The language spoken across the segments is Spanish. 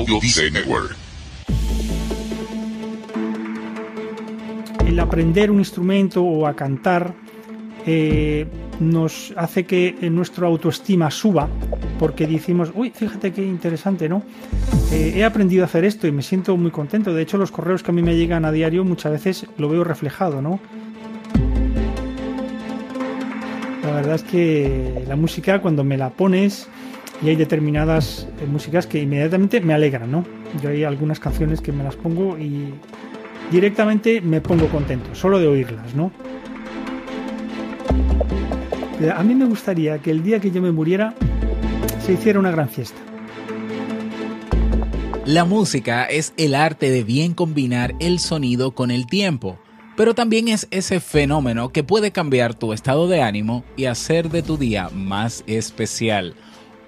Audio Network. El aprender un instrumento o a cantar eh, nos hace que nuestra autoestima suba porque decimos, uy, fíjate qué interesante, ¿no? Eh, he aprendido a hacer esto y me siento muy contento. De hecho, los correos que a mí me llegan a diario muchas veces lo veo reflejado, ¿no? La verdad es que la música cuando me la pones y hay determinadas eh, músicas que inmediatamente me alegran, ¿no? Yo hay algunas canciones que me las pongo y directamente me pongo contento, solo de oírlas, ¿no? A mí me gustaría que el día que yo me muriera se hiciera una gran fiesta. La música es el arte de bien combinar el sonido con el tiempo, pero también es ese fenómeno que puede cambiar tu estado de ánimo y hacer de tu día más especial.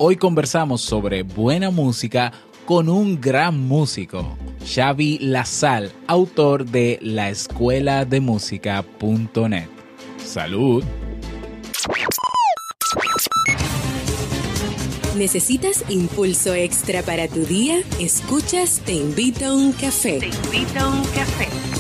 Hoy conversamos sobre buena música con un gran músico, Xavi Lazal, autor de la escuela de música.net. Salud. ¿Necesitas impulso extra para tu día? Escuchas Te invito a un café. Te invito a un café.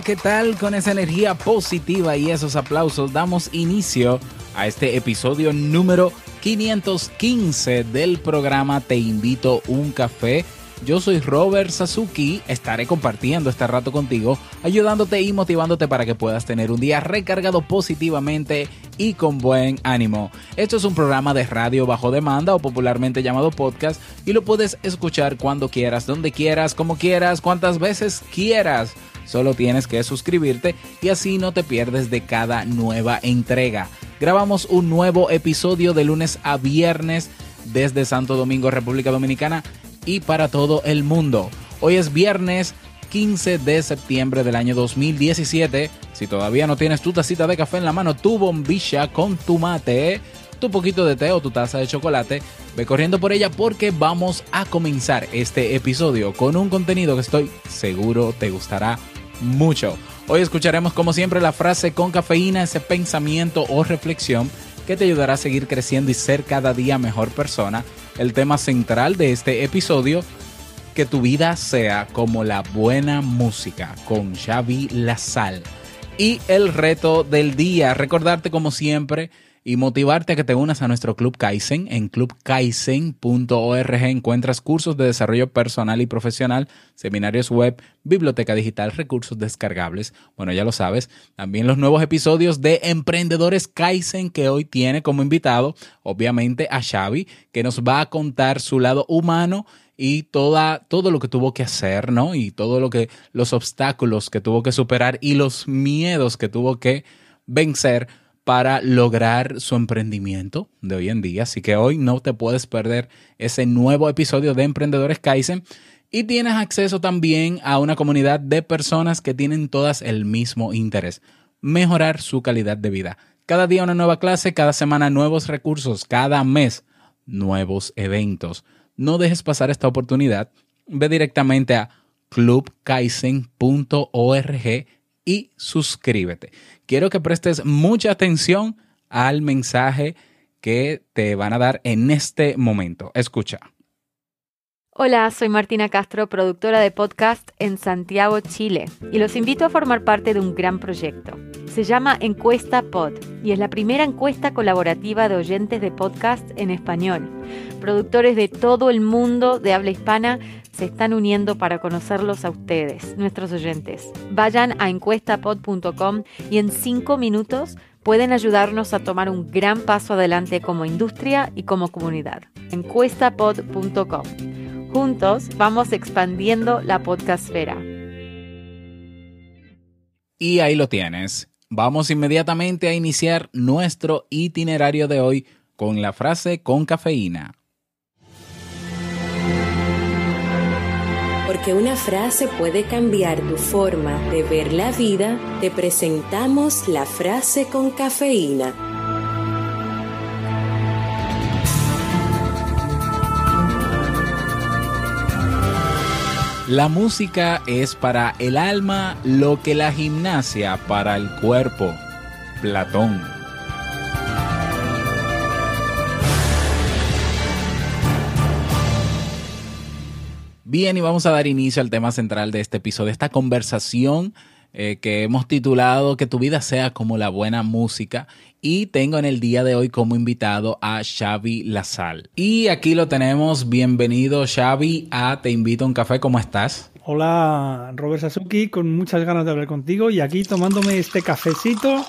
¿Qué tal? Con esa energía positiva y esos aplausos damos inicio a este episodio número 515 del programa Te invito un café. Yo soy Robert Sasuki, estaré compartiendo este rato contigo, ayudándote y motivándote para que puedas tener un día recargado positivamente y con buen ánimo. Esto es un programa de radio bajo demanda o popularmente llamado podcast y lo puedes escuchar cuando quieras, donde quieras, como quieras, cuantas veces quieras. Solo tienes que suscribirte y así no te pierdes de cada nueva entrega. Grabamos un nuevo episodio de lunes a viernes desde Santo Domingo, República Dominicana y para todo el mundo. Hoy es viernes 15 de septiembre del año 2017. Si todavía no tienes tu tacita de café en la mano, tu bombilla con tu mate, tu poquito de té o tu taza de chocolate, ve corriendo por ella porque vamos a comenzar este episodio con un contenido que estoy seguro te gustará mucho. Hoy escucharemos como siempre la frase con cafeína, ese pensamiento o reflexión que te ayudará a seguir creciendo y ser cada día mejor persona. El tema central de este episodio, que tu vida sea como la buena música con Xavi Lazal. Y el reto del día, recordarte como siempre y motivarte a que te unas a nuestro Club Kaizen. En clubkaizen.org encuentras cursos de desarrollo personal y profesional, seminarios web, biblioteca digital, recursos descargables. Bueno, ya lo sabes. También los nuevos episodios de Emprendedores Kaizen que hoy tiene como invitado, obviamente, a Xavi, que nos va a contar su lado humano y toda, todo lo que tuvo que hacer, ¿no? Y todo lo que, los obstáculos que tuvo que superar y los miedos que tuvo que vencer para lograr su emprendimiento de hoy en día. Así que hoy no te puedes perder ese nuevo episodio de Emprendedores Kaizen. Y tienes acceso también a una comunidad de personas que tienen todas el mismo interés, mejorar su calidad de vida. Cada día una nueva clase, cada semana nuevos recursos, cada mes nuevos eventos. No dejes pasar esta oportunidad. Ve directamente a clubkaizen.org y suscríbete quiero que prestes mucha atención al mensaje que te van a dar en este momento. Escucha. Hola, soy Martina Castro, productora de podcast en Santiago, Chile, y los invito a formar parte de un gran proyecto. Se llama Encuesta Pod y es la primera encuesta colaborativa de oyentes de podcast en español. Productores de todo el mundo de habla hispana se están uniendo para conocerlos a ustedes, nuestros oyentes. Vayan a encuestapod.com y en cinco minutos pueden ayudarnos a tomar un gran paso adelante como industria y como comunidad. Encuestapod.com. Juntos vamos expandiendo la podcastfera. Y ahí lo tienes. Vamos inmediatamente a iniciar nuestro itinerario de hoy con la frase con cafeína. Porque una frase puede cambiar tu forma de ver la vida, te presentamos la frase con cafeína. La música es para el alma lo que la gimnasia para el cuerpo. Platón. Bien, y vamos a dar inicio al tema central de este episodio, esta conversación eh, que hemos titulado Que tu vida sea como la buena música. Y tengo en el día de hoy como invitado a Xavi Lazal. Y aquí lo tenemos. Bienvenido, Xavi, a Te Invito a un Café. ¿Cómo estás? Hola, Robert Sasuki, con muchas ganas de hablar contigo y aquí tomándome este cafecito.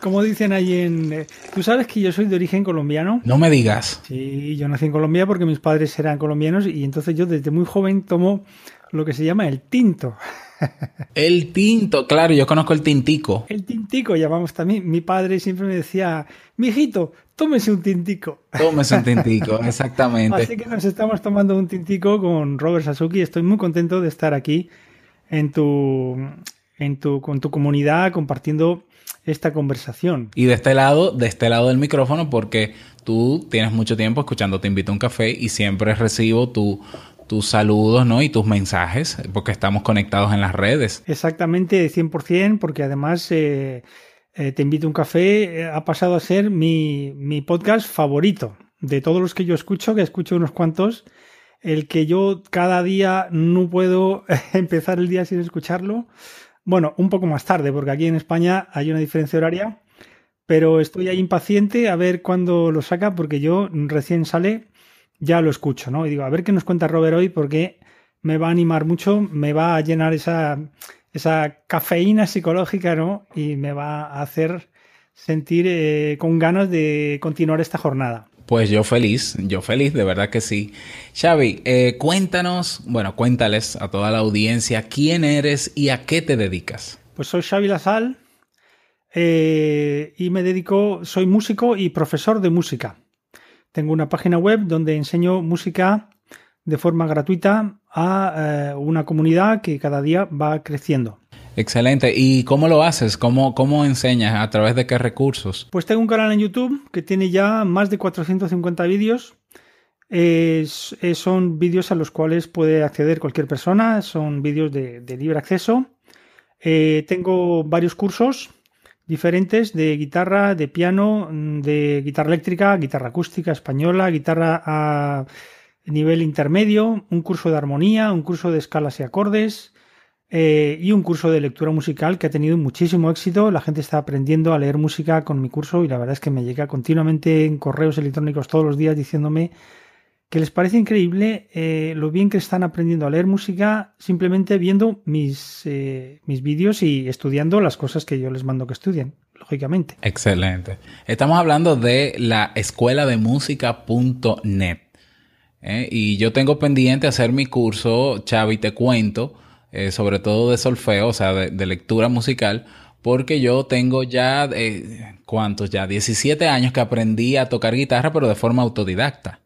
Como dicen ahí en... Eh, Tú sabes que yo soy de origen colombiano. No me digas. Sí, yo nací en Colombia porque mis padres eran colombianos y entonces yo desde muy joven tomo lo que se llama el tinto. El tinto, claro, yo conozco el tintico. El tintico llamamos también. Mi padre siempre me decía, mijito, tómese un tintico. Tómese un tintico, exactamente. Así que nos estamos tomando un tintico con Robert Sasuki. Estoy muy contento de estar aquí en tu, en tu, con tu comunidad compartiendo esta conversación. Y de este lado, de este lado del micrófono, porque tú tienes mucho tiempo escuchando Te invito a un café y siempre recibo tu, tus saludos ¿no? y tus mensajes, porque estamos conectados en las redes. Exactamente, 100%, porque además eh, eh, Te invito a un café eh, ha pasado a ser mi, mi podcast favorito. De todos los que yo escucho, que escucho unos cuantos, el que yo cada día no puedo empezar el día sin escucharlo. Bueno, un poco más tarde, porque aquí en España hay una diferencia horaria, pero estoy ahí impaciente a ver cuándo lo saca, porque yo recién sale ya lo escucho, ¿no? Y digo, a ver qué nos cuenta Robert hoy, porque me va a animar mucho, me va a llenar esa, esa cafeína psicológica, ¿no? Y me va a hacer sentir eh, con ganas de continuar esta jornada. Pues yo feliz, yo feliz, de verdad que sí. Xavi, eh, cuéntanos, bueno, cuéntales a toda la audiencia quién eres y a qué te dedicas. Pues soy Xavi Lasal eh, y me dedico, soy músico y profesor de música. Tengo una página web donde enseño música de forma gratuita a eh, una comunidad que cada día va creciendo. Excelente. ¿Y cómo lo haces? ¿Cómo, ¿Cómo enseñas? ¿A través de qué recursos? Pues tengo un canal en YouTube que tiene ya más de 450 vídeos. Es- es- son vídeos a los cuales puede acceder cualquier persona. Son vídeos de, de libre acceso. Eh, tengo varios cursos diferentes de guitarra, de piano, mm, de guitarra eléctrica, guitarra acústica española, guitarra a nivel intermedio, un curso de armonía, un curso de escalas y acordes, eh, y un curso de lectura musical que ha tenido muchísimo éxito. La gente está aprendiendo a leer música con mi curso y la verdad es que me llega continuamente en correos electrónicos todos los días diciéndome que les parece increíble eh, lo bien que están aprendiendo a leer música simplemente viendo mis, eh, mis vídeos y estudiando las cosas que yo les mando que estudien, lógicamente. Excelente. Estamos hablando de la escuela de música.net. Y yo tengo pendiente hacer mi curso, Chavi, te cuento, eh, sobre todo de solfeo, o sea, de, lectura musical, porque yo tengo ya, eh, ¿cuántos ya? 17 años que aprendí a tocar guitarra, pero de forma autodidacta.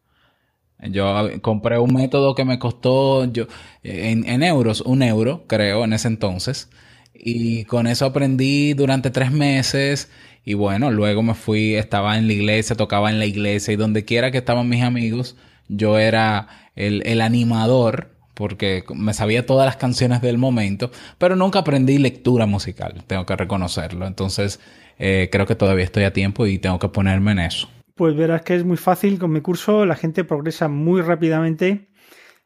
Yo compré un método que me costó yo, en, en euros, un euro, creo, en ese entonces. Y con eso aprendí durante tres meses. Y bueno, luego me fui, estaba en la iglesia, tocaba en la iglesia y donde quiera que estaban mis amigos, yo era el, el animador porque me sabía todas las canciones del momento, pero nunca aprendí lectura musical, tengo que reconocerlo. Entonces, eh, creo que todavía estoy a tiempo y tengo que ponerme en eso. Pues verás que es muy fácil con mi curso, la gente progresa muy rápidamente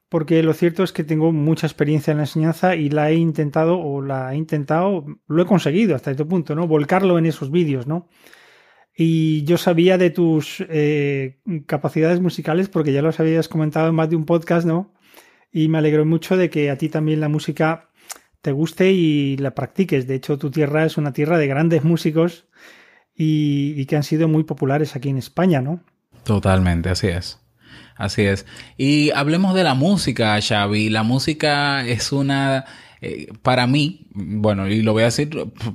porque lo cierto es que tengo mucha experiencia en la enseñanza y la he intentado o la he intentado, lo he conseguido hasta este punto, ¿no? Volcarlo en esos vídeos, ¿no? Y yo sabía de tus eh, capacidades musicales porque ya los habías comentado en más de un podcast, ¿no? Y me alegro mucho de que a ti también la música te guste y la practiques. De hecho, tu tierra es una tierra de grandes músicos y, que han sido muy populares aquí en España, ¿no? Totalmente, así es. Así es. Y hablemos de la música, Xavi. La música es una eh, para mí, bueno, y lo voy a decir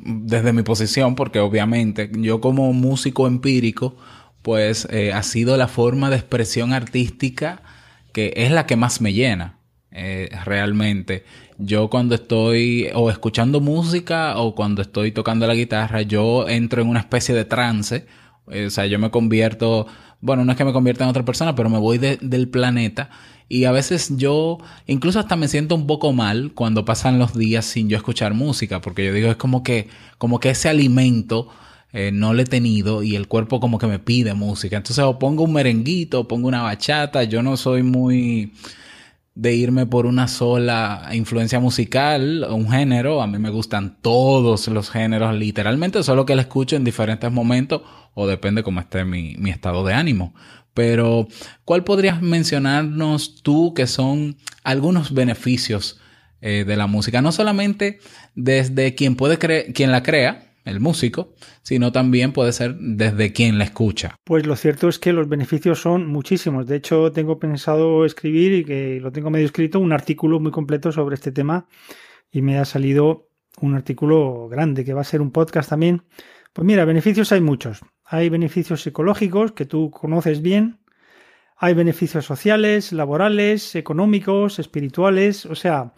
desde mi posición, porque obviamente yo como músico empírico, pues eh, ha sido la forma de expresión artística que es la que más me llena. Eh, realmente. Yo cuando estoy o escuchando música o cuando estoy tocando la guitarra, yo entro en una especie de trance. o sea, yo me convierto, bueno, no es que me convierta en otra persona, pero me voy del planeta y a veces yo incluso hasta me siento un poco mal cuando pasan los días sin yo escuchar música, porque yo digo, es como que, como que ese alimento eh, no lo he tenido y el cuerpo como que me pide música. Entonces o pongo un merenguito, o pongo una bachata, yo no soy muy de irme por una sola influencia musical, un género, a mí me gustan todos los géneros literalmente, solo que lo escucho en diferentes momentos o depende cómo esté mi, mi estado de ánimo. Pero, ¿cuál podrías mencionarnos tú que son algunos beneficios eh, de la música? No solamente desde quien puede quien la crea, el músico, sino también puede ser desde quien la escucha. Pues lo cierto es que los beneficios son muchísimos. De hecho, tengo pensado escribir y que lo tengo medio escrito un artículo muy completo sobre este tema y me ha salido un artículo grande que va a ser un podcast también. Pues mira, beneficios hay muchos. Hay beneficios psicológicos que tú conoces bien. Hay beneficios sociales, laborales, económicos, espirituales, o sea,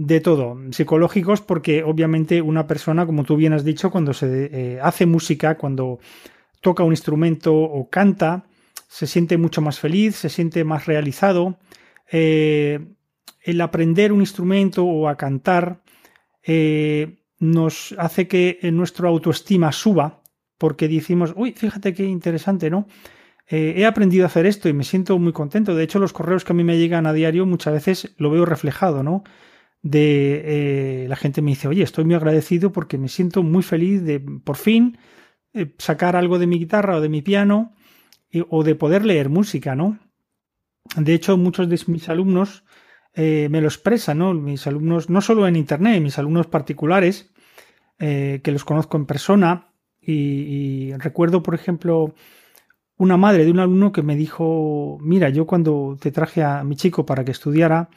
de todo. Psicológicos porque obviamente una persona, como tú bien has dicho, cuando se eh, hace música, cuando toca un instrumento o canta, se siente mucho más feliz, se siente más realizado. Eh, el aprender un instrumento o a cantar eh, nos hace que nuestra autoestima suba porque decimos, uy, fíjate qué interesante, ¿no? He aprendido a hacer esto y me siento muy contento. De hecho, los correos que a mí me llegan a diario muchas veces lo veo reflejado, ¿no? De eh, la gente me dice, oye, estoy muy agradecido porque me siento muy feliz de por fin eh, sacar algo de mi guitarra o de mi piano o de poder leer música, ¿no? De hecho, muchos de mis alumnos me lo expresan, ¿no? Mis alumnos, no solo en internet, mis alumnos particulares, que los conozco en persona, y, recuerdo, por ejemplo, una madre de un alumno que me dijo, mira, yo cuando te traje a mi chico para que estudiara,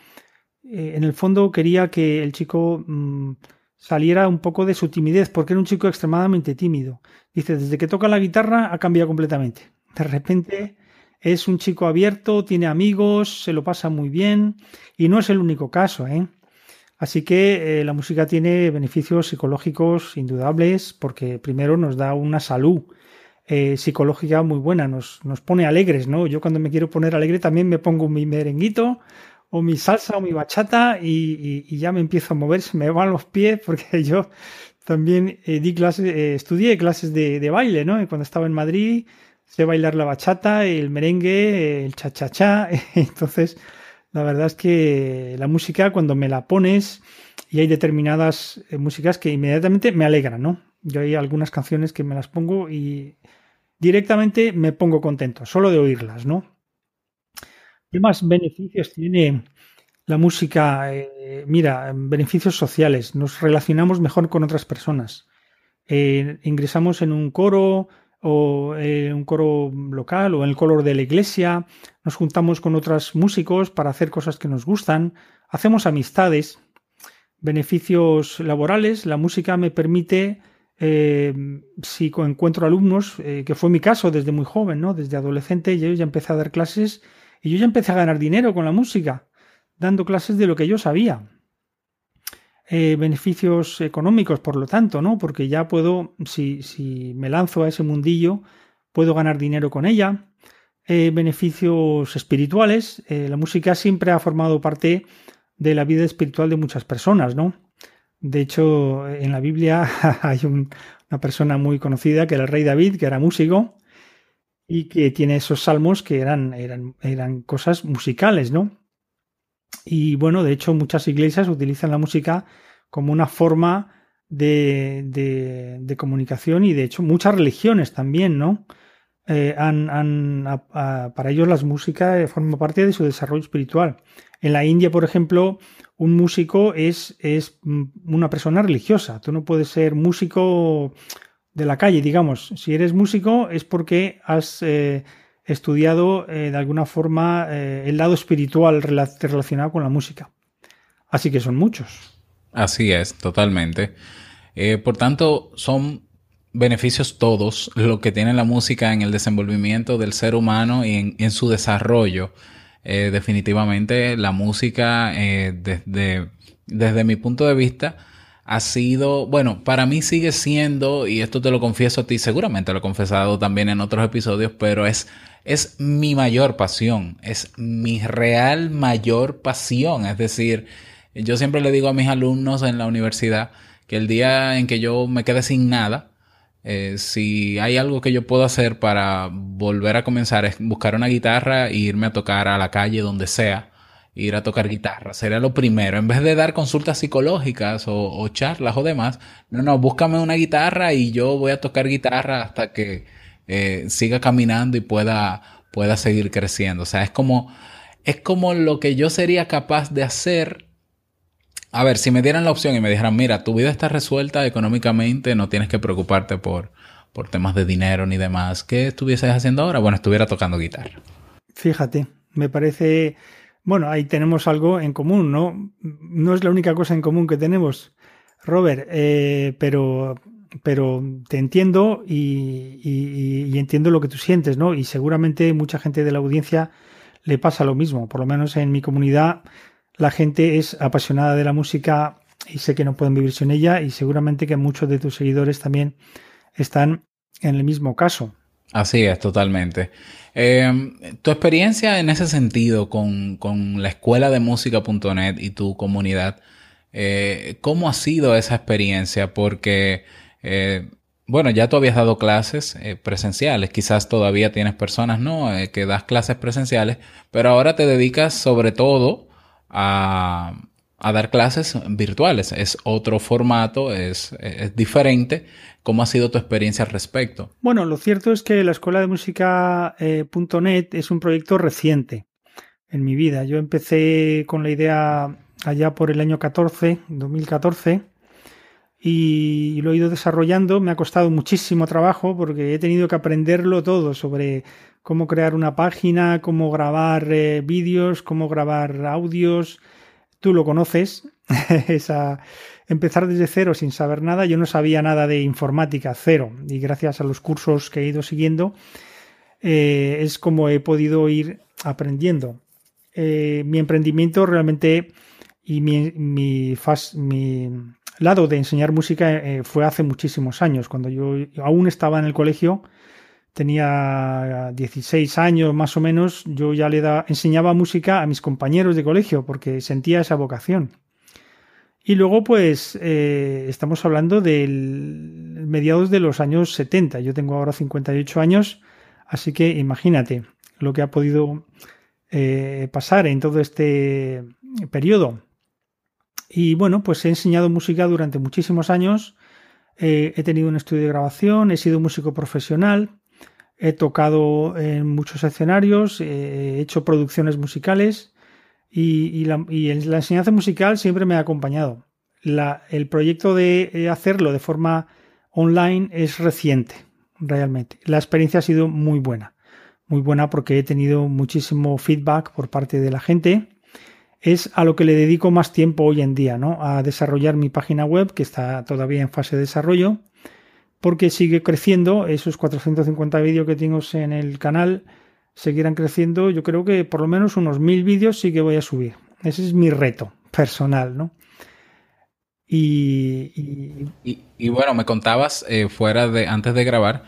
eh, en el fondo quería que el chico mm, saliera un poco de su timidez, porque era un chico extremadamente tímido. Dice, desde que toca la guitarra ha cambiado completamente. De repente es un chico abierto, tiene amigos, se lo pasa muy bien y no es el único caso, ¿eh? Así que eh, la música tiene beneficios psicológicos indudables porque primero nos da una salud eh, psicológica muy buena, nos, nos, pone alegres, ¿no? Yo cuando me quiero poner alegre también me pongo mi merenguito o mi salsa o mi bachata y, ya me empiezo a mover, se me van los pies porque yo también eh, di clases, estudié clases de, de, baile, ¿no? Cuando estaba en Madrid sé bailar la bachata, el merengue, el cha-cha-cha, entonces la verdad es que la música, cuando me la pones, y hay determinadas eh, músicas que inmediatamente me alegran, ¿no? Yo hay algunas canciones que me las pongo y directamente me pongo contento, solo de oírlas, ¿no? ¿Qué más beneficios tiene la música? Eh, mira, beneficios sociales. Nos relacionamos mejor con otras personas. Eh, ingresamos en un coro, o eh, un coro local o en el color de la iglesia, nos juntamos con otros músicos para hacer cosas que nos gustan, hacemos amistades, beneficios laborales, la música me permite, eh, si encuentro alumnos, que fue mi caso desde muy joven, ¿no? desde adolescente, yo ya empecé a dar clases y yo ya empecé a ganar dinero con la música, dando clases de lo que yo sabía. Eh, beneficios económicos, por lo tanto, ¿no? Porque ya puedo, si, si me lanzo a ese mundillo, puedo ganar dinero con ella. Eh, beneficios espirituales. Eh, la música siempre ha formado parte de la vida espiritual de muchas personas, ¿no? De hecho, en la Biblia hay una persona muy conocida que era el rey David, que era músico y que tiene esos salmos que eran, eran, eran cosas musicales, ¿no? Y bueno, de hecho muchas iglesias utilizan la música como una forma de, de, comunicación y de hecho muchas religiones también, ¿no? Eh, han, para ellos la música eh, forma parte de su desarrollo espiritual. En la India, por ejemplo, un músico es, es una persona religiosa. Tú no puedes ser músico de la calle, digamos. Si eres músico es porque has eh, estudiado eh, de alguna forma eh, el lado espiritual relacionado con la música. Así que son muchos. Así es, totalmente. Por tanto, son beneficios todos lo que tiene la música en el desenvolvimiento del ser humano y en, su desarrollo. Definitivamente la música, desde, desde mi punto de vista, ha sido, bueno, para mí sigue siendo, y esto te lo confieso a ti, seguramente lo he confesado también en otros episodios, pero es, es mi mayor pasión, es mi real mayor pasión. Es decir, yo siempre le digo a mis alumnos en la universidad que el día en que yo me quede sin nada, eh, si hay algo que yo puedo hacer para volver a comenzar es buscar una guitarra e irme a tocar a la calle donde sea ir a tocar guitarra. Sería lo primero. En vez de dar consultas psicológicas o, charlas o demás, no, no, búscame una guitarra y yo voy a tocar guitarra hasta que eh, siga caminando y pueda, pueda seguir creciendo. O sea, es como, es como lo que yo sería capaz de hacer. A ver, si me dieran la opción y me dijeran, mira, tu vida está resuelta económicamente, no tienes que preocuparte por, por temas de dinero ni demás, ¿qué estuvieses haciendo ahora? Bueno, estuviera tocando guitarra. Fíjate, me parece bueno, ahí tenemos algo en común, ¿no? No es la única cosa en común que tenemos, Robert, eh, pero, pero te entiendo y, entiendo lo que tú sientes, ¿no? Y seguramente mucha gente de la audiencia le pasa lo mismo. Por lo menos en mi comunidad la gente es apasionada de la música y sé que no pueden vivir sin ella y seguramente que muchos de tus seguidores también están en el mismo caso. Así es, totalmente. Em, tu experiencia en ese sentido con, la escuela de música.net y tu comunidad, eh, ¿cómo ha sido esa experiencia? Porque, eh, bueno, ya tú habías dado clases eh, presenciales, quizás todavía tienes personas, ¿no? que das clases presenciales, pero ahora te dedicas sobre todo a, a dar clases virtuales. Es otro formato, es, es diferente. ¿Cómo ha sido tu experiencia al respecto? Bueno, lo cierto es que la Escuela de Música.net eh, es un proyecto reciente en mi vida. Yo empecé con la idea allá por el año 14, 2014, y lo he ido desarrollando. Me ha costado muchísimo trabajo porque he tenido que aprenderlo todo sobre cómo crear una página, cómo grabar eh, vídeos, cómo grabar audios. Tú lo conoces, empezar desde cero sin saber nada. Yo no sabía nada de informática, cero. Y gracias a los cursos que he ido siguiendo, eh, es como he podido ir aprendiendo. Eh, mi emprendimiento realmente y mi, mi, lado de enseñar música eh, fue hace muchísimos años, cuando yo aún estaba en el colegio, tenía 16 años más o menos, yo ya le enseñaba música a mis compañeros de colegio porque sentía esa vocación. Y luego, pues, eh, estamos hablando del mediados de los años 70. Yo tengo ahora 58 años, así que imagínate lo que ha podido eh, pasar en todo este periodo. Y bueno, pues he enseñado música durante muchísimos años. Eh, he tenido un estudio de grabación, he sido músico profesional, he tocado en muchos escenarios, he hecho producciones musicales y, la, enseñanza musical siempre me ha acompañado. el proyecto de eh, hacerlo de forma online es reciente, realmente. La experiencia ha sido muy buena, muy buena porque he tenido muchísimo feedback por parte de la gente. Es a lo que le dedico más tiempo hoy en día, ¿no? A desarrollar mi página web, que está todavía en fase de desarrollo, porque sigue creciendo. Esos 450 vídeos que tengo en el canal seguirán creciendo, yo creo que por lo menos unos mil vídeos sí que voy a subir. Ese es mi reto personal, ¿no? Y, y... bueno, me contabas eh, fuera de, antes de grabar,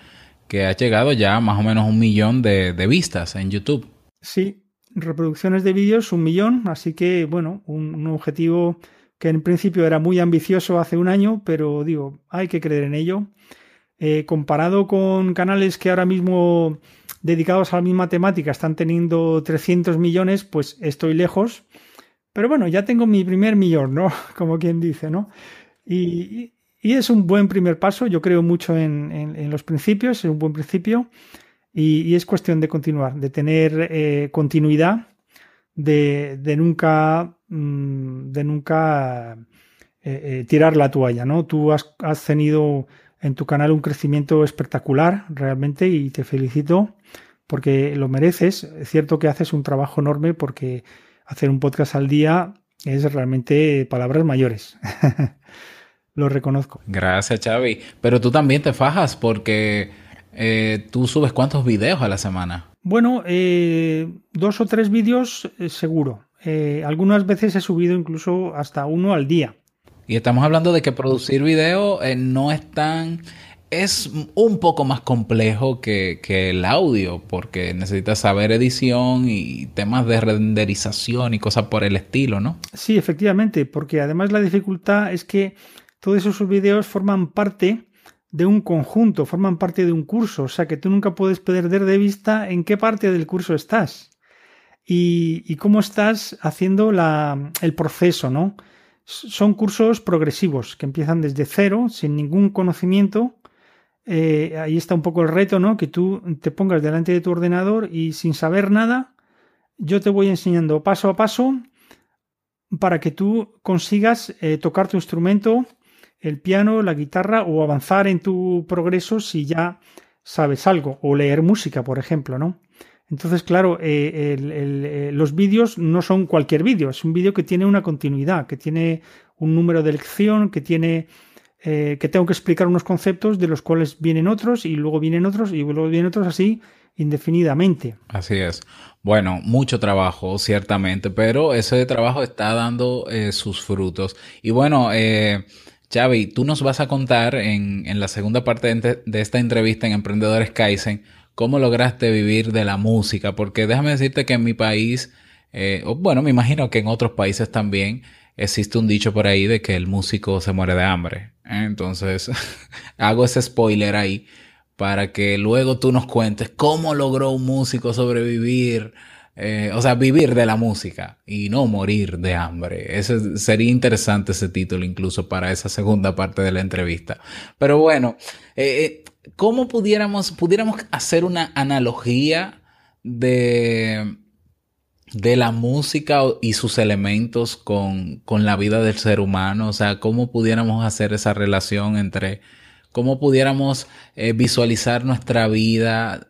que ha llegado ya más o menos un millón de, vistas en YouTube. Sí, reproducciones de vídeos, un millón, así que bueno, un, objetivo que en principio era muy ambicioso hace un año, pero digo, hay que creer en ello. Eh, comparado con canales que ahora mismo dedicados a la misma temática están teniendo 300 millones, pues estoy lejos. Pero bueno, ya tengo mi primer millón, ¿no? Como quien dice, ¿no? Y, es un buen primer paso. Yo creo mucho en, los principios, es un buen principio. Y, es cuestión de continuar, de tener eh, continuidad, de, nunca, mm, de nunca eh, eh, tirar la toalla, ¿no? Tú has tenido en tu canal un crecimiento espectacular realmente y te felicito porque lo mereces. Es cierto que haces un trabajo enorme porque hacer un podcast al día es realmente palabras mayores. Lo reconozco. Gracias, Xavi. Pero tú también te fajas porque eh, tú subes cuántos videos a la semana. Bueno, eh, dos o tres vídeos eh, seguro. algunas veces he subido incluso hasta uno al día. Y estamos hablando de que producir video no es tan es un poco más complejo que, el audio, porque necesitas saber edición y temas de renderización y cosas por el estilo, ¿no? Sí, efectivamente, porque además la dificultad es que todos esos videos forman parte de un conjunto, forman parte de un curso, o sea que tú nunca puedes perder de vista en qué parte del curso estás y, cómo estás haciendo el proceso, ¿no? Son cursos progresivos que empiezan desde cero, sin ningún conocimiento, eh, ahí está un poco el reto, ¿no? Que tú te pongas delante de tu ordenador y sin saber nada, yo te voy enseñando paso a paso para que tú consigas eh, tocar tu instrumento, el piano, la guitarra o avanzar en tu progreso si ya sabes algo, o leer música, por ejemplo, ¿no? Entonces, claro, eh, los vídeos no son cualquier vídeo, es un vídeo que tiene una continuidad, que tiene un número de lección, que tiene eh, que tengo que explicar unos conceptos de los cuales vienen otros y luego vienen otros y luego vienen otros así indefinidamente. Así es. Bueno, mucho trabajo, ciertamente, pero ese trabajo está dando eh, sus frutos. Y bueno, eh, Xavi, tú nos vas a contar en, en la segunda parte de, de, esta entrevista en Emprendedores Kaizen cómo lograste vivir de la música, porque déjame decirte que en mi país, eh, bueno, me imagino que en otros países también, existe un dicho por ahí de que el músico se muere de hambre. Entonces, hago ese spoiler ahí para que luego tú nos cuentes cómo logró un músico sobrevivir, eh, o sea, vivir de la música y no morir de hambre. Ese, sería interesante ese título incluso para esa segunda parte de la entrevista. Pero bueno, eh, ¿cómo pudiéramos, pudiéramos hacer una analogía de de la música y sus elementos con, la vida del ser humano, o sea, cómo pudiéramos hacer esa relación entre, cómo pudiéramos eh, visualizar nuestra vida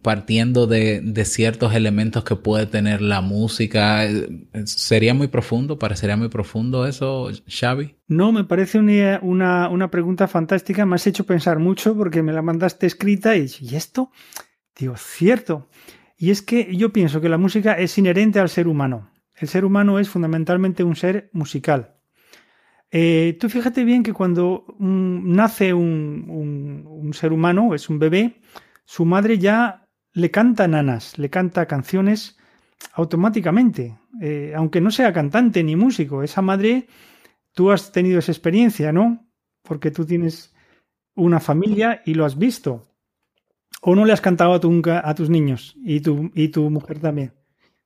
partiendo de, ciertos elementos que puede tener la música. Eh, ¿Sería muy profundo? ¿Parecería muy profundo eso, Xavi? No, me parece una, una, pregunta fantástica. Me has hecho pensar mucho porque me la mandaste escrita y, ¿y esto? Digo, cierto. Y es que yo pienso que la música es inherente al ser humano. El ser humano es fundamentalmente un ser musical. Eh, tú fíjate bien que cuando nace un, ser humano, es un bebé, su madre ya le canta nanas, le canta canciones automáticamente, eh, aunque no sea cantante ni músico. Esa madre, tú has tenido esa experiencia, ¿no? Porque tú tienes una familia y lo has visto. ¿O no le has cantado a, tu, a tus niños y tu, y tu mujer también?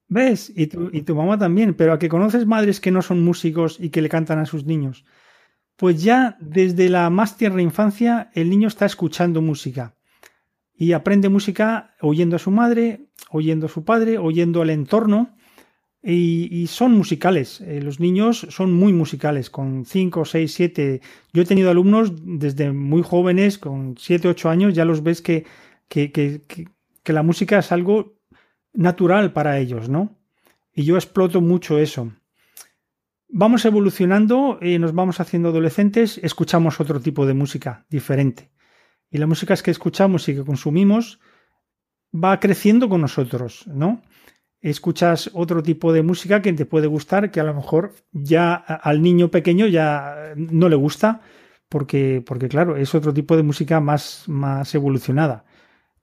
¿Ves? Y tu, y tu mamá también. Pero a que conoces madres que no son músicos y que le cantan a sus niños. Pues ya desde la más tierna infancia el niño está escuchando música. Y aprende música oyendo a su madre, oyendo a su padre, oyendo al entorno. Y, son musicales. Eh, los niños son muy musicales, con 5, 6, 7. Yo he tenido alumnos desde muy jóvenes, con 7, 8 años, ya los ves que que, la música es algo natural para ellos, ¿no? Y yo exploto mucho eso. Vamos evolucionando y nos vamos haciendo adolescentes, escuchamos otro tipo de música diferente. Y la música que escuchamos y que consumimos va creciendo con nosotros, ¿no? Escuchas otro tipo de música que te puede gustar, que a lo mejor ya al niño pequeño ya no le gusta, porque, porque claro, es otro tipo de música más, más evolucionada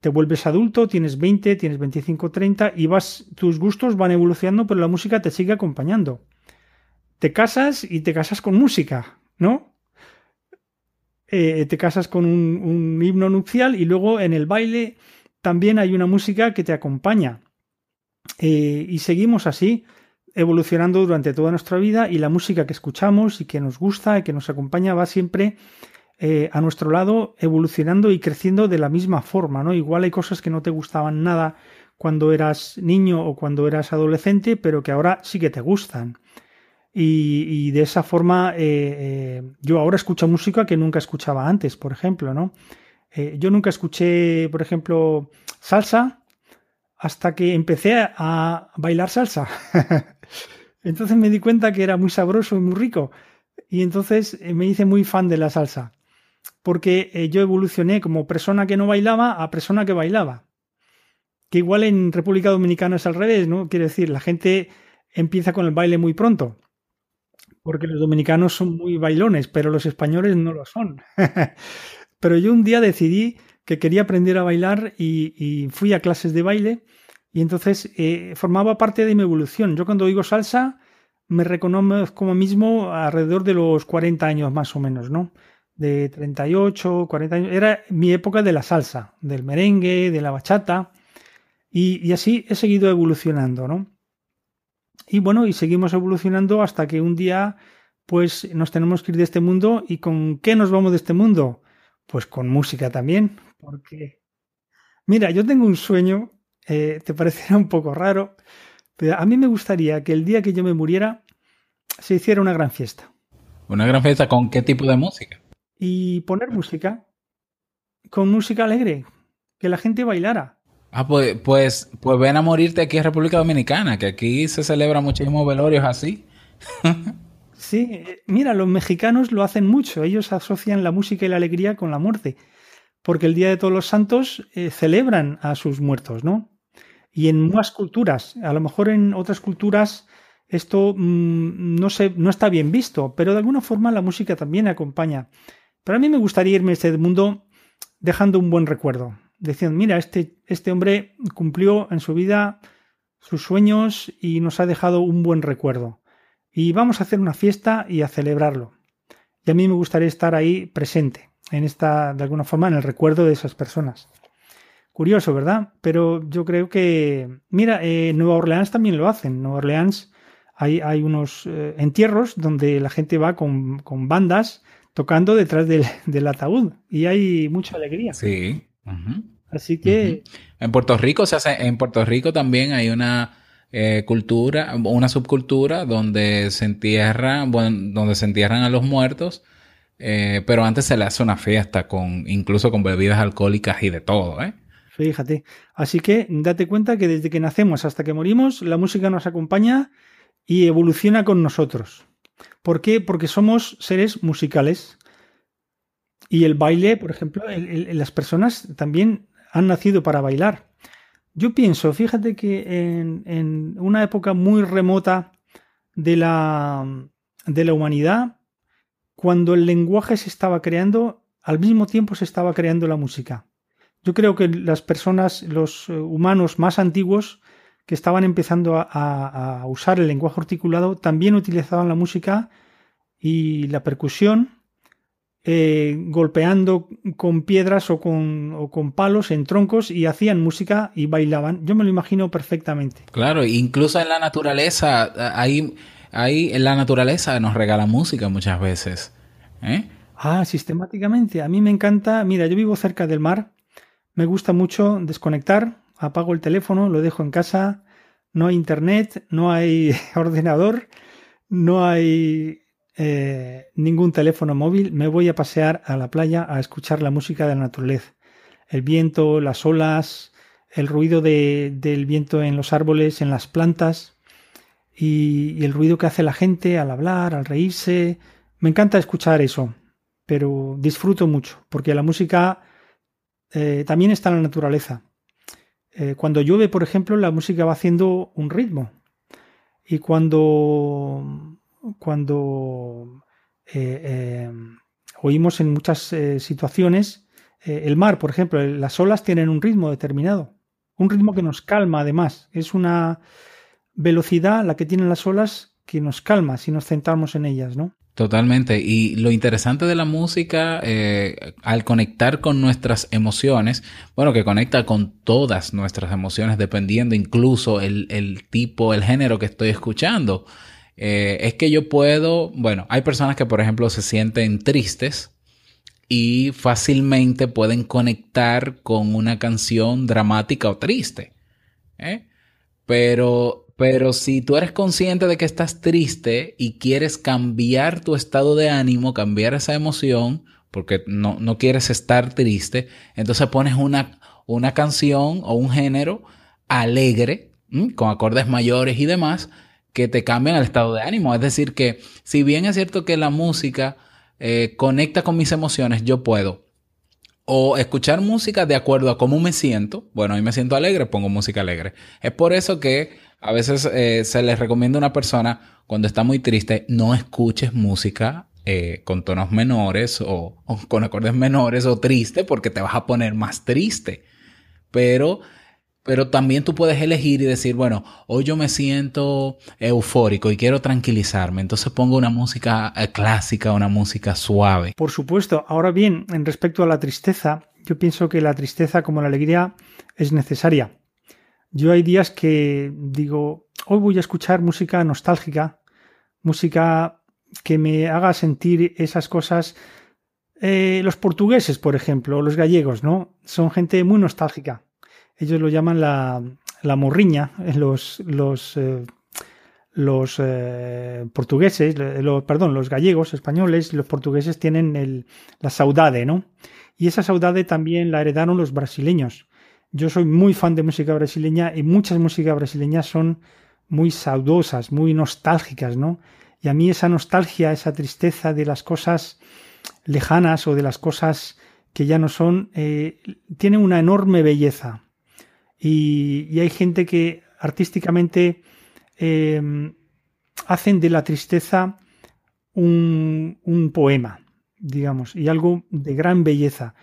te vuelves adulto, tienes 20, tienes 25, 30 y vas, tus gustos van evolucionando, pero la música te sigue acompañando. Te casas y te casas con música, ¿no? Eh, te casas con un, himno nupcial y luego en el baile también hay una música que te acompaña. Eh, y seguimos así, evolucionando durante toda nuestra vida y la música que escuchamos y que nos gusta y que nos acompaña va siempre eh, a nuestro lado evolucionando y creciendo de la misma forma, ¿no? Igual hay cosas que no te gustaban nada cuando eras niño o cuando eras adolescente, pero que ahora sí que te gustan. Y, de esa forma eh, eh, yo ahora escucho música que nunca escuchaba antes, por ejemplo, ¿no? yo nunca escuché, por ejemplo, salsa hasta que empecé a bailar salsa. Entonces me di cuenta que era muy sabroso y muy rico. Y entonces eh, me hice muy fan de la salsa. Porque eh, yo evolucioné como persona que no bailaba a persona que bailaba. Que igual en República Dominicana es al revés, ¿no? Quiero decir, la gente empieza con el baile muy pronto. Porque los dominicanos son muy bailones, pero los españoles no lo son. pero yo un día decidí que quería aprender a bailar y, fui a clases de baile y entonces eh, formaba parte de mi evolución. Yo cuando oigo salsa me reconozco como mismo alrededor de los 40 años más o menos, ¿no? De 38, 40 años. Era mi época de la salsa, del merengue, de la bachata y, y así he seguido evolucionando, ¿no? Y bueno, y seguimos evolucionando hasta que un día pues nos tenemos que ir de este mundo y con qué nos vamos de este mundo? Pues con música también, porque, mira, yo tengo un sueño, eh, te parecerá un poco raro, pero a mí me gustaría que el día que yo me muriera se hiciera una gran fiesta. ¿Una gran fiesta con qué tipo de música? Y poner música, con música alegre, que la gente bailara. Ah, pues, pues, pues ven a morirte aquí en República Dominicana, que aquí se celebran muchísimos velorios así. sí, eh, mira, los mexicanos lo hacen mucho, ellos asocian la música y la alegría con la muerte porque el Día de Todos los Santos eh, celebran a sus muertos, ¿no? Y en más culturas, a lo mejor en otras culturas esto mm, no, se, no está bien visto, pero de alguna forma la música también acompaña. Pero a mí me gustaría irme a este mundo dejando un buen recuerdo, diciendo, mira, este, este hombre cumplió en su vida sus sueños y nos ha dejado un buen recuerdo. Y vamos a hacer una fiesta y a celebrarlo. Y a mí me gustaría estar ahí presente en esta, de alguna forma, en el recuerdo de esas personas. Curioso, ¿verdad? Pero yo creo que, mira, en Nueva Orleans también lo hacen. En Nueva Orleans hay, hay unos eh, entierros donde la gente va con, bandas tocando detrás del, ataúd y hay mucha alegría. Sí. Así que... En Puerto Rico se hace, en Puerto Rico también hay una eh, cultura, una subcultura donde se entierran, bueno, donde se entierran a los muertos eh, pero antes se le hace una fiesta con incluso con bebidas alcohólicas y de todo, ¿eh? Fíjate. Así que date cuenta que desde que nacemos hasta que morimos, la música nos acompaña y evoluciona con nosotros. ¿Por qué? Porque somos seres musicales. Y el baile, por ejemplo, las personas también han nacido para bailar. Yo pienso, fíjate que en, una época muy remota de la, de la humanidad, cuando el lenguaje se estaba creando, al mismo tiempo se estaba creando la música. Yo creo que las personas, los eh, humanos más antiguos, que estaban empezando a, usar el lenguaje articulado, también utilizaban la música y la percusión, eh, golpeando con piedras o con, o con, palos en troncos y hacían música y bailaban. Yo me lo imagino perfectamente. Claro, incluso en la naturaleza hay ahí la naturaleza nos regala música muchas veces. ¿eh? Ah, sistemáticamente. A mí me encanta, mira, yo vivo cerca del mar, me gusta mucho desconectar, apago el teléfono, lo dejo en casa, no hay internet, no hay ordenador, no hay eh, ningún teléfono móvil, me voy a pasear a la playa a escuchar la música de la naturaleza. El viento, las olas, el ruido del viento en los árboles, en las plantas y, el ruido que hace la gente al hablar, al reírse. Me encanta escuchar eso, pero disfruto mucho, porque la música eh, también está en la naturaleza. Eh, cuando llueve, por ejemplo, la música va haciendo un ritmo. Y cuando, cuando eh, oímos en muchas situaciones, el mar, por ejemplo, las olas tienen un ritmo determinado. Un ritmo que nos calma, además. Es una, velocidad la que tienen las olas que nos calma si nos centramos en ellas, ¿no? Totalmente. Y lo interesante de la música, eh, al conectar con nuestras emociones, bueno, que conecta con todas nuestras emociones, dependiendo incluso el, tipo, el género que estoy escuchando, eh, es que yo puedo, bueno, hay personas que, por ejemplo, se sienten tristes y fácilmente pueden conectar con una canción dramática o triste. ¿eh? Pero pero si tú eres consciente de que estás triste y quieres cambiar tu estado de ánimo, cambiar esa emoción, porque no, no quieres estar triste, entonces pones una, una canción o un género alegre, con acordes mayores y demás, que te cambian el estado de ánimo. Es decir, que si bien es cierto que la música eh, conecta con mis emociones, yo puedo o escuchar música de acuerdo a cómo me siento. Bueno, hoy me siento alegre, pongo música alegre. Es por eso que a veces eh, se les recomienda a una persona cuando está muy triste, no escuches música eh, con tonos menores o, o, con acordes menores o triste porque te vas a poner más triste. Pero pero también tú puedes elegir y decir, bueno, hoy yo me siento eufórico y quiero tranquilizarme, entonces pongo una música eh, clásica, una música suave. Por supuesto. Ahora bien, en respecto a la tristeza, yo pienso que la tristeza como la alegría es necesaria. Yo hay días que digo, hoy voy a escuchar música nostálgica, música que me haga sentir esas cosas. Eh, los portugueses, por ejemplo, los gallegos, ¿no? Son gente muy nostálgica ellos lo llaman la, la morriña, los, los, eh, los eh, portugueses, perdón, los gallegos, españoles, los portugueses tienen el, la saudade, ¿no? Y esa saudade también la heredaron los brasileños. Yo soy muy fan de música brasileña y muchas músicas brasileñas son muy saudosas, muy nostálgicas, ¿no? Y a mí esa nostalgia, esa tristeza de las cosas lejanas o de las cosas que ya no son, eh, tiene una enorme belleza. Y, hay gente que artísticamente em, hacen de la tristeza un, poema, digamos, y algo de gran belleza.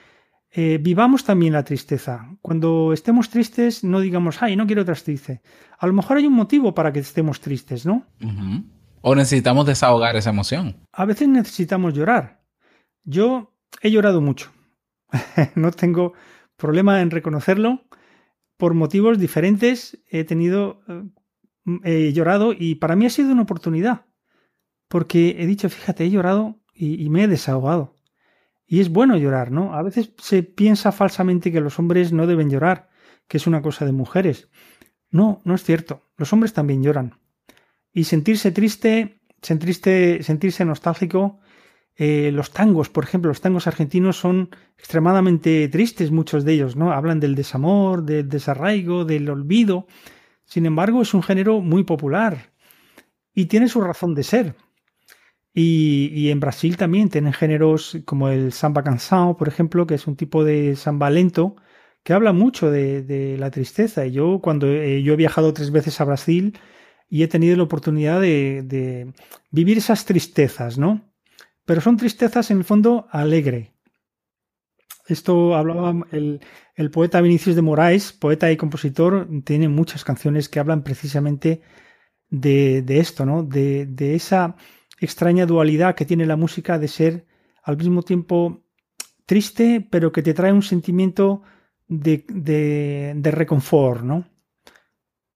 Eh, vivamos también la tristeza. Cuando estemos tristes, no digamos, ay, no quiero otras triste. A lo mejor hay un motivo para que estemos tristes, ¿no? O necesitamos desahogar esa emoción. A veces necesitamos llorar. Yo he llorado mucho. no tengo problema en reconocerlo por motivos diferentes he tenido, eh, he llorado y para mí ha sido una oportunidad. Porque he dicho, fíjate, he llorado y, me he desahogado. Y es bueno llorar, ¿no? A veces se piensa falsamente que los hombres no deben llorar, que es una cosa de mujeres. No, no es cierto. Los hombres también lloran. Y sentirse triste, sentirse, sentirse nostálgico, eh, los tangos, por ejemplo, los tangos argentinos son extremadamente tristes, muchos de ellos, ¿no? Hablan del desamor, del desarraigo, del olvido. Sin embargo, es un género muy popular y tiene su razón de ser. Y, en Brasil también tienen géneros como el samba cansado, por ejemplo, que es un tipo de samba lento que habla mucho de, la tristeza. Y yo, cuando yo he viajado tres veces a Brasil y he tenido la oportunidad de vivir esas tristezas, ¿no? Pero son tristezas en el fondo alegre. Esto hablaba el, poeta Vinicius de Moraes, poeta y compositor, tiene muchas canciones que hablan precisamente de, esto, ¿no? De, esa extraña dualidad que tiene la música de ser al mismo tiempo triste, pero que te trae un sentimiento de, de, reconfort, ¿no?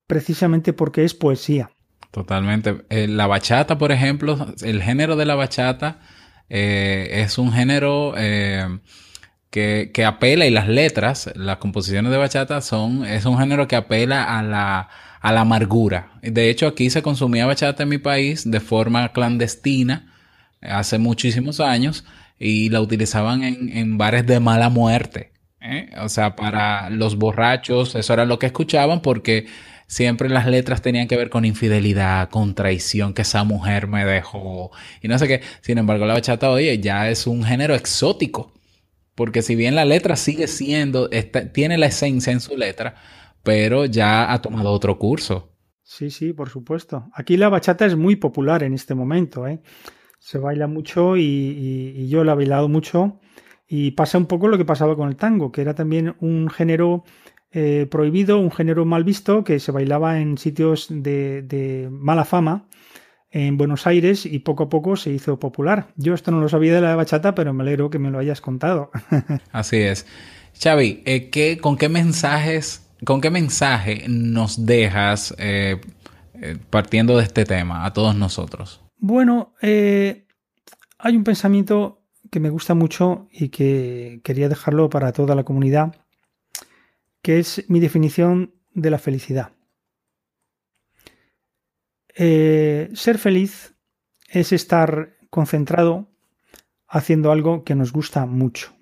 Precisamente porque es poesía. Totalmente. Eh, la bachata, por ejemplo, el género de la bachata eh, es un género eh, que, que, apela y las letras, las composiciones de bachata son, es un género que apela a la, a la amargura. De hecho, aquí se consumía bachata en mi país de forma clandestina hace muchísimos años y la utilizaban en, en bares de mala muerte. O sea, para los borrachos, eso era lo que escuchaban porque siempre las letras tenían que ver con infidelidad, con traición, que esa mujer me dejó y no sé qué. Sin embargo, la bachata, oye, ya es un género exótico. Porque si bien la letra sigue siendo, tiene la esencia en su letra, pero ya ha tomado otro curso. Sí, sí, por supuesto. Aquí la bachata es muy popular en este momento. ¿eh? Se baila mucho y, yo la he bailado mucho. Y pasa un poco lo que pasaba con el tango, que era también un género eh, prohibido, un género mal visto que se bailaba en sitios de, mala fama en Buenos Aires y poco a poco se hizo popular. Yo esto no lo sabía de la bachata, pero me alegro que me lo hayas contado. Así es. Xavi, eh, ¿con qué mensajes, con qué mensaje nos dejas eh, partiendo de este tema a todos nosotros? Bueno, hay un pensamiento que me gusta mucho y que quería dejarlo para toda la comunidad que es mi definición de la felicidad. Eh, ser feliz es estar concentrado haciendo algo que nos gusta mucho.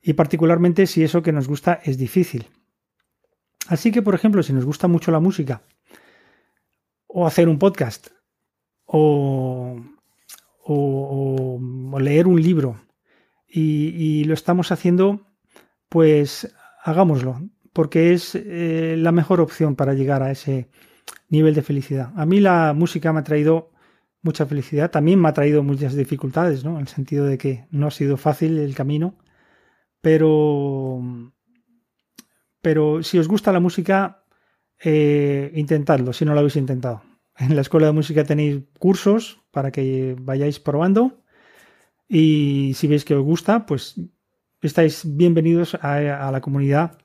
Y particularmente si eso que nos gusta es difícil. Así que, por ejemplo, si nos gusta mucho la música, o hacer un podcast o, o, leer un libro y, lo estamos haciendo, pues hagámoslo, porque es eh, la mejor opción para llegar a ese nivel de felicidad. A mí la música me ha traído mucha felicidad, también me ha traído muchas dificultades, ¿no? En el sentido de que no ha sido fácil el camino, pero, pero si os gusta la música, eh, intentadlo, si no lo habéis intentado. En la escuela de música tenéis cursos para que vayáis probando y si veis que os gusta, pues estáis bienvenidos a, la comunidad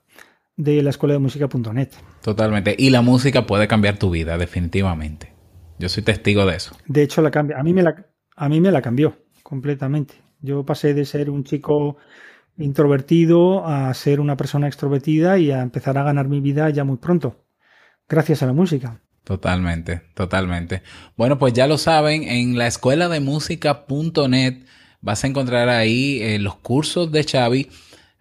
de la escuela de música.net. Totalmente. Y la música puede cambiar tu vida, definitivamente. Yo soy testigo de eso. De hecho, la cambia. A mí me la, a mí me la cambió completamente. Yo pasé de ser un chico introvertido a ser una persona extrovertida y a empezar a ganar mi vida ya muy pronto, gracias a la música. Totalmente, totalmente. Bueno, pues ya lo saben, en la escuela de música.net vas a encontrar ahí eh, los cursos de Xavi,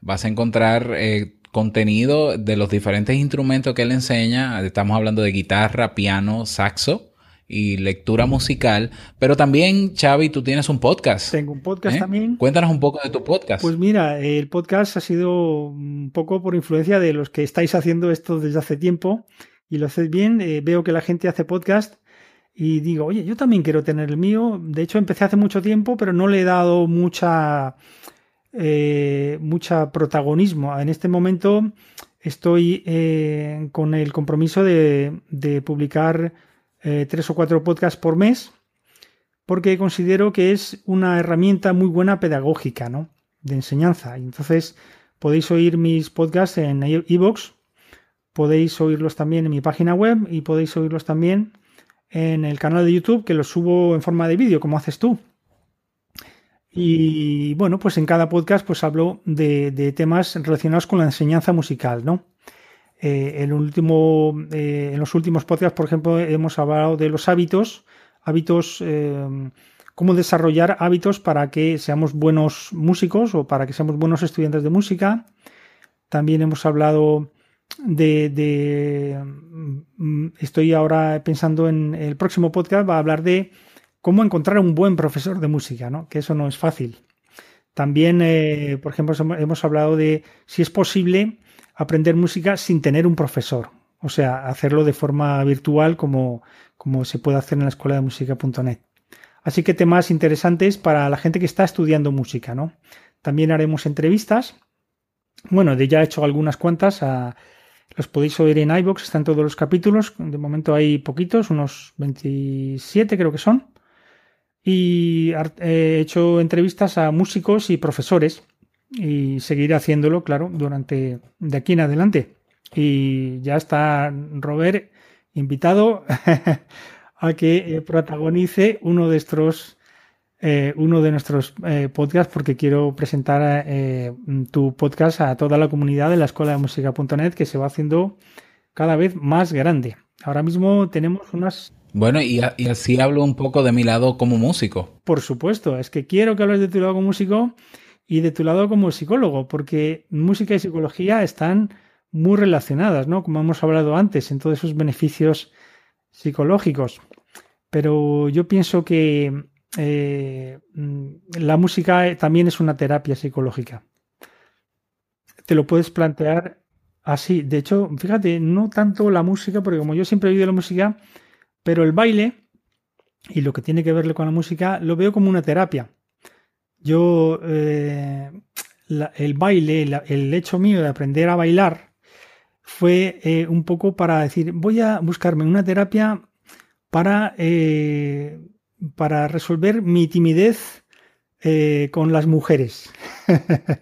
vas a encontrar eh, contenido de los diferentes instrumentos que él enseña. Estamos hablando de guitarra, piano, saxo y lectura musical. Pero también, Xavi, tú tienes un podcast. Tengo un podcast ¿eh? también. Cuéntanos un poco de tu podcast. Pues mira, el podcast ha sido un poco por influencia de los que estáis haciendo esto desde hace tiempo y lo hacéis bien. Eh, veo que la gente hace podcast y digo, oye, yo también quiero tener el mío. De hecho, empecé hace mucho tiempo, pero no le he dado mucha, eh, mucha protagonismo. En este momento estoy eh, con el compromiso de, publicar tres o cuatro podcasts por mes, porque considero que es una herramienta muy buena pedagógica, ¿no? De enseñanza. Entonces podéis oír mis podcasts en iVoox podéis oírlos también en mi página web y podéis oírlos también en el canal de YouTube que los subo en forma de vídeo, como haces tú. Y bueno, pues en cada podcast pues hablo de, temas relacionados con la enseñanza musical, ¿no? Eh, en, último, eh, en los últimos podcasts, por ejemplo, hemos hablado de los hábitos, hábitos, eh, cómo desarrollar hábitos para que seamos buenos músicos o para que seamos buenos estudiantes de música. También hemos hablado de, mm, estoy ahora pensando en el próximo podcast va a hablar de cómo encontrar un buen profesor de música, ¿no? Que eso no es fácil. También, eh, por ejemplo, hemos hablado de si es posible aprender música sin tener un profesor. O sea, hacerlo de forma virtual como, como se puede hacer en la escuela de música.net. Así que temas interesantes para la gente que está estudiando música, ¿no? También haremos entrevistas. Bueno, de ya he hecho algunas cuantas a los podéis oír en iBox, están todos los capítulos. De momento hay poquitos, unos 27 creo que son. Y he hecho entrevistas a músicos y profesores. Y seguiré haciéndolo, claro, durante de aquí en adelante. Y ya está Robert invitado a que protagonice uno de estos eh, uno de nuestros eh, podcasts porque quiero presentar eh, tu podcast a toda la comunidad de la escuela de música.net que se va haciendo cada vez más grande. Ahora mismo tenemos unas... Bueno, y, así hablo un poco de mi lado como músico. Por supuesto, es que quiero que hables de tu lado como músico y de tu lado como psicólogo, porque música y psicología están muy relacionadas, ¿no? Como hemos hablado antes, en todos esos beneficios psicológicos. Pero yo pienso que eh, mm, la música también es una terapia psicológica. Te lo puedes plantear así. De hecho, fíjate, no tanto la música, porque como yo siempre he oído la música, pero el baile y lo que tiene que verle con la música lo veo como una terapia. Yo, eh, el baile, el hecho mío de aprender a bailar fue eh, un poco para decir, voy a buscarme una terapia para para resolver mi timidez eh, con las mujeres.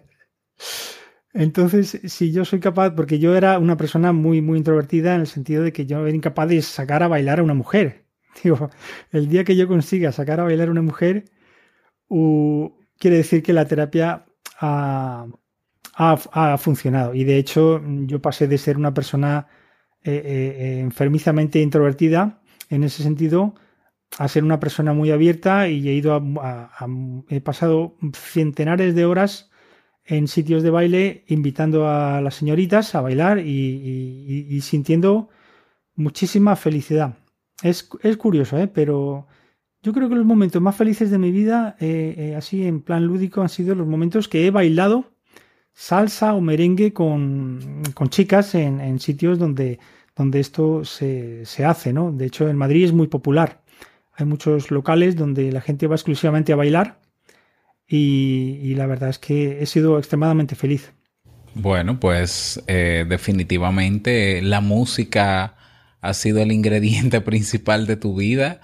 Entonces, si yo soy capaz, porque yo era una persona muy, muy introvertida en el sentido de que yo era incapaz de sacar a bailar a una mujer. Digo, el día que yo consiga sacar a bailar a una mujer, quiere decir que la terapia ha, funcionado. Y de hecho, yo pasé de ser una persona eh, eh, enfermizamente introvertida en ese sentido a ser una persona muy abierta y he ido a, he pasado centenares de horas en sitios de baile invitando a las señoritas a bailar y, sintiendo muchísima felicidad. Es, es curioso, ¿eh? pero yo creo que los momentos más felices de mi vida, eh, eh, así en plan lúdico, han sido los momentos que he bailado salsa o merengue con, con chicas en, en, sitios donde, donde esto se, se, hace, ¿no? De hecho, en Madrid es muy popular. Hay muchos locales donde la gente va exclusivamente a bailar y, la verdad es que he sido extremadamente feliz. Bueno, pues eh, definitivamente la música ha sido el ingrediente principal de tu vida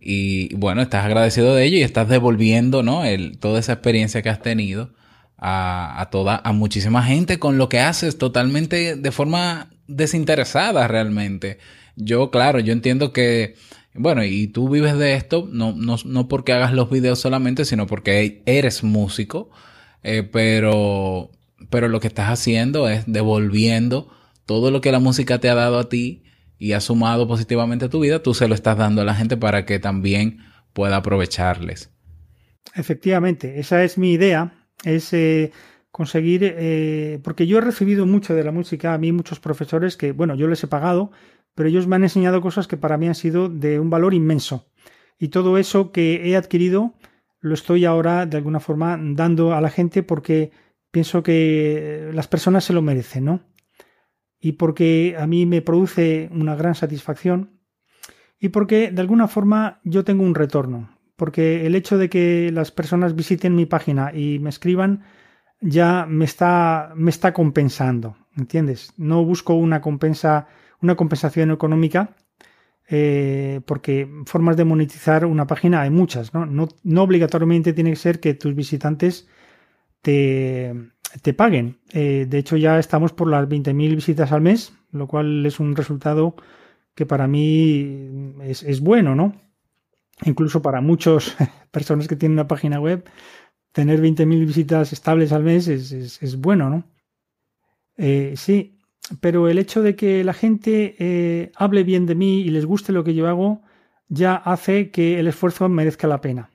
y bueno, estás agradecido de ello y estás devolviendo, ¿no? El, toda esa experiencia que has tenido a, a, toda, a muchísima gente con lo que haces totalmente de forma desinteresada realmente. Yo, claro, yo entiendo que, bueno, y tú vives de esto, no, no, no porque hagas los videos solamente, sino porque eres músico, eh, pero, pero lo que estás haciendo es devolviendo todo lo que la música te ha dado a ti y ha sumado positivamente a tu vida, tú se lo estás dando a la gente para que también pueda aprovecharles. Efectivamente, esa es mi idea, es eh, conseguir, eh, porque yo he recibido mucho de la música, a mí muchos profesores que, bueno, yo les he pagado, pero ellos me han enseñado cosas que para mí han sido de un valor inmenso. Y todo eso que he adquirido lo estoy ahora de alguna forma dando a la gente porque pienso que las personas se lo merecen, ¿no? y porque a mí me produce una gran satisfacción y porque de alguna forma yo tengo un retorno, porque el hecho de que las personas visiten mi página y me escriban ya me está, me está compensando, ¿entiendes? No busco una compensa, una compensación económica, eh, porque formas de monetizar una página hay muchas, ¿no? ¿no? Obligatoriamente tiene que ser que tus visitantes te, te paguen. Eh, de hecho, ya estamos por las 20.000 visitas al mes, lo cual es un resultado que para mí es, es bueno, ¿no? Incluso para muchas personas que tienen una página web, tener 20.000 visitas estables al mes es, es, es bueno, ¿no? Eh, sí, pero el hecho de que la gente eh, hable bien de mí y les guste lo que yo hago, ya hace que el esfuerzo merezca la pena.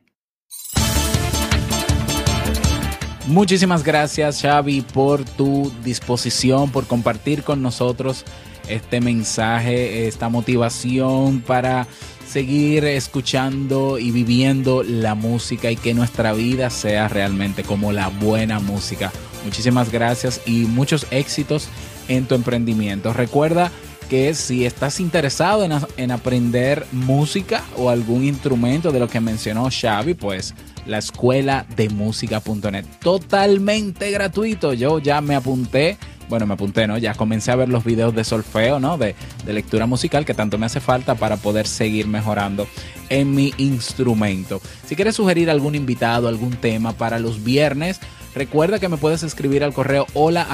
Muchísimas gracias Xavi por tu disposición, por compartir con nosotros este mensaje, esta motivación para seguir escuchando y viviendo la música y que nuestra vida sea realmente como la buena música. Muchísimas gracias y muchos éxitos en tu emprendimiento. Recuerda que si estás interesado en, en aprender música o algún instrumento de lo que mencionó Xavi, pues la escuela de música.net. Totalmente gratuito. Yo ya me apunté. Bueno, me apunté, ¿no? Ya comencé a ver los videos de solfeo, ¿no? De, de lectura musical que tanto me hace falta para poder seguir mejorando en mi instrumento. Si quieres sugerir algún invitado, algún tema para los viernes, Recuerda que me puedes escribir al correo hola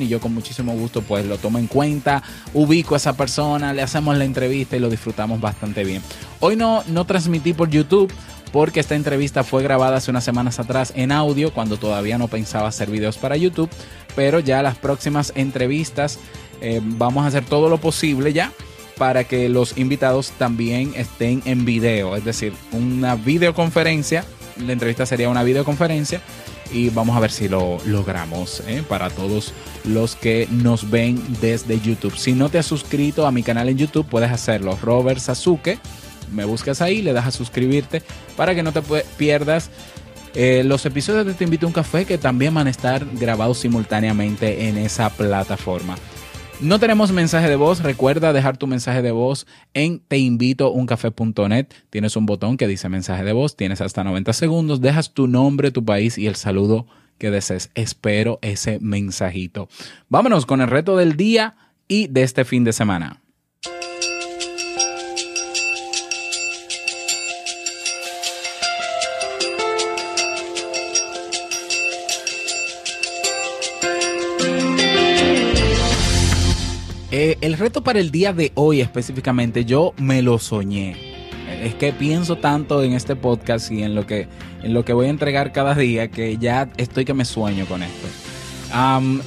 y yo con muchísimo gusto pues lo tomo en cuenta, ubico a esa persona, le hacemos la entrevista y lo disfrutamos bastante bien. Hoy no, no transmití por YouTube porque esta entrevista fue grabada hace unas semanas atrás en audio cuando todavía no pensaba hacer videos para YouTube, pero ya las próximas entrevistas eh, vamos a hacer todo lo posible ya para que los invitados también estén en video, es decir, una videoconferencia, la entrevista sería una videoconferencia y vamos a ver si lo logramos ¿eh? para todos los que nos ven desde YouTube. Si no te has suscrito a mi canal en YouTube, puedes hacerlo. Robert Sasuke me buscas ahí, le das a suscribirte para que no te pierdas eh, los episodios de Te Invito a un Café que también van a estar grabados simultáneamente en esa plataforma. No tenemos mensaje de voz. Recuerda dejar tu mensaje de voz en teinvitouncafé.net. Tienes un botón que dice mensaje de voz. Tienes hasta 90 segundos. Dejas tu nombre, tu país y el saludo que desees. Espero ese mensajito. Vámonos con el reto del día y de este fin de semana. El reto para el día de hoy específicamente, yo me lo soñé. Es que pienso tanto en este podcast y en lo que, en lo que voy a entregar cada día que ya estoy que me sueño con esto.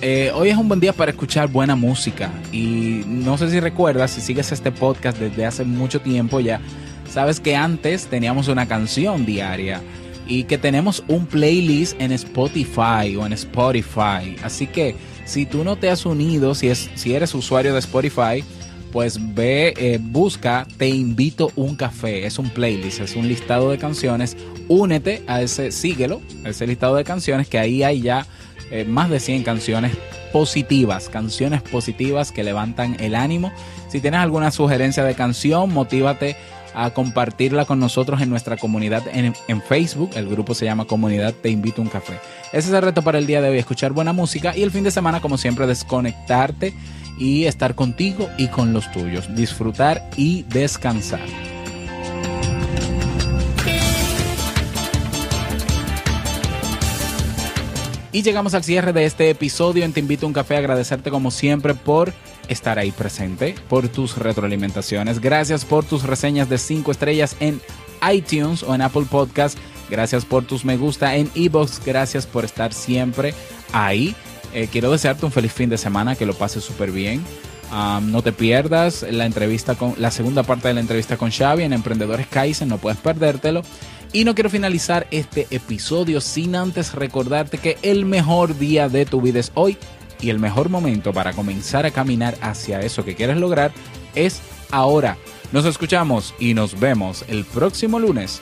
Eh, hoy es un buen día para escuchar buena música y no sé si recuerdas, si sigues este podcast desde hace mucho tiempo ya, sabes que antes teníamos una canción diaria y que tenemos un playlist en Spotify o en Spotify. Así que si tú no te has unido, si, es, si eres usuario de Spotify, pues ve, eh, busca Te invito un café. Es un playlist, es un listado de canciones. Únete a ese, síguelo, a ese listado de canciones que ahí hay ya eh, más de 100 canciones positivas, canciones positivas que levantan el ánimo. Si tienes alguna sugerencia de canción, motívate a compartirla con nosotros en nuestra comunidad en, Facebook. El grupo se llama Comunidad Te Invito un Café. Ese es el reto para el día de hoy, escuchar buena música y el fin de semana, como siempre, desconectarte y estar contigo y con los tuyos, disfrutar y descansar. Y llegamos al cierre de este episodio en Te Invito a un Café. Agradecerte como siempre por estar ahí presente, por tus retroalimentaciones. Gracias por tus reseñas de 5 estrellas en iTunes o en Apple Podcast. Gracias por tus me gusta en Ebox. Gracias por estar siempre ahí. Eh, quiero desearte un feliz fin de semana, que lo pases súper bien. No te pierdas la entrevista con la segunda parte de la entrevista con Xavi en Emprendedores Kaizen, no puedes perdértelo. Y no quiero finalizar este episodio sin antes recordarte que el mejor día de tu vida es hoy y el mejor momento para comenzar a caminar hacia eso que quieres lograr es ahora. Nos escuchamos y nos vemos el próximo lunes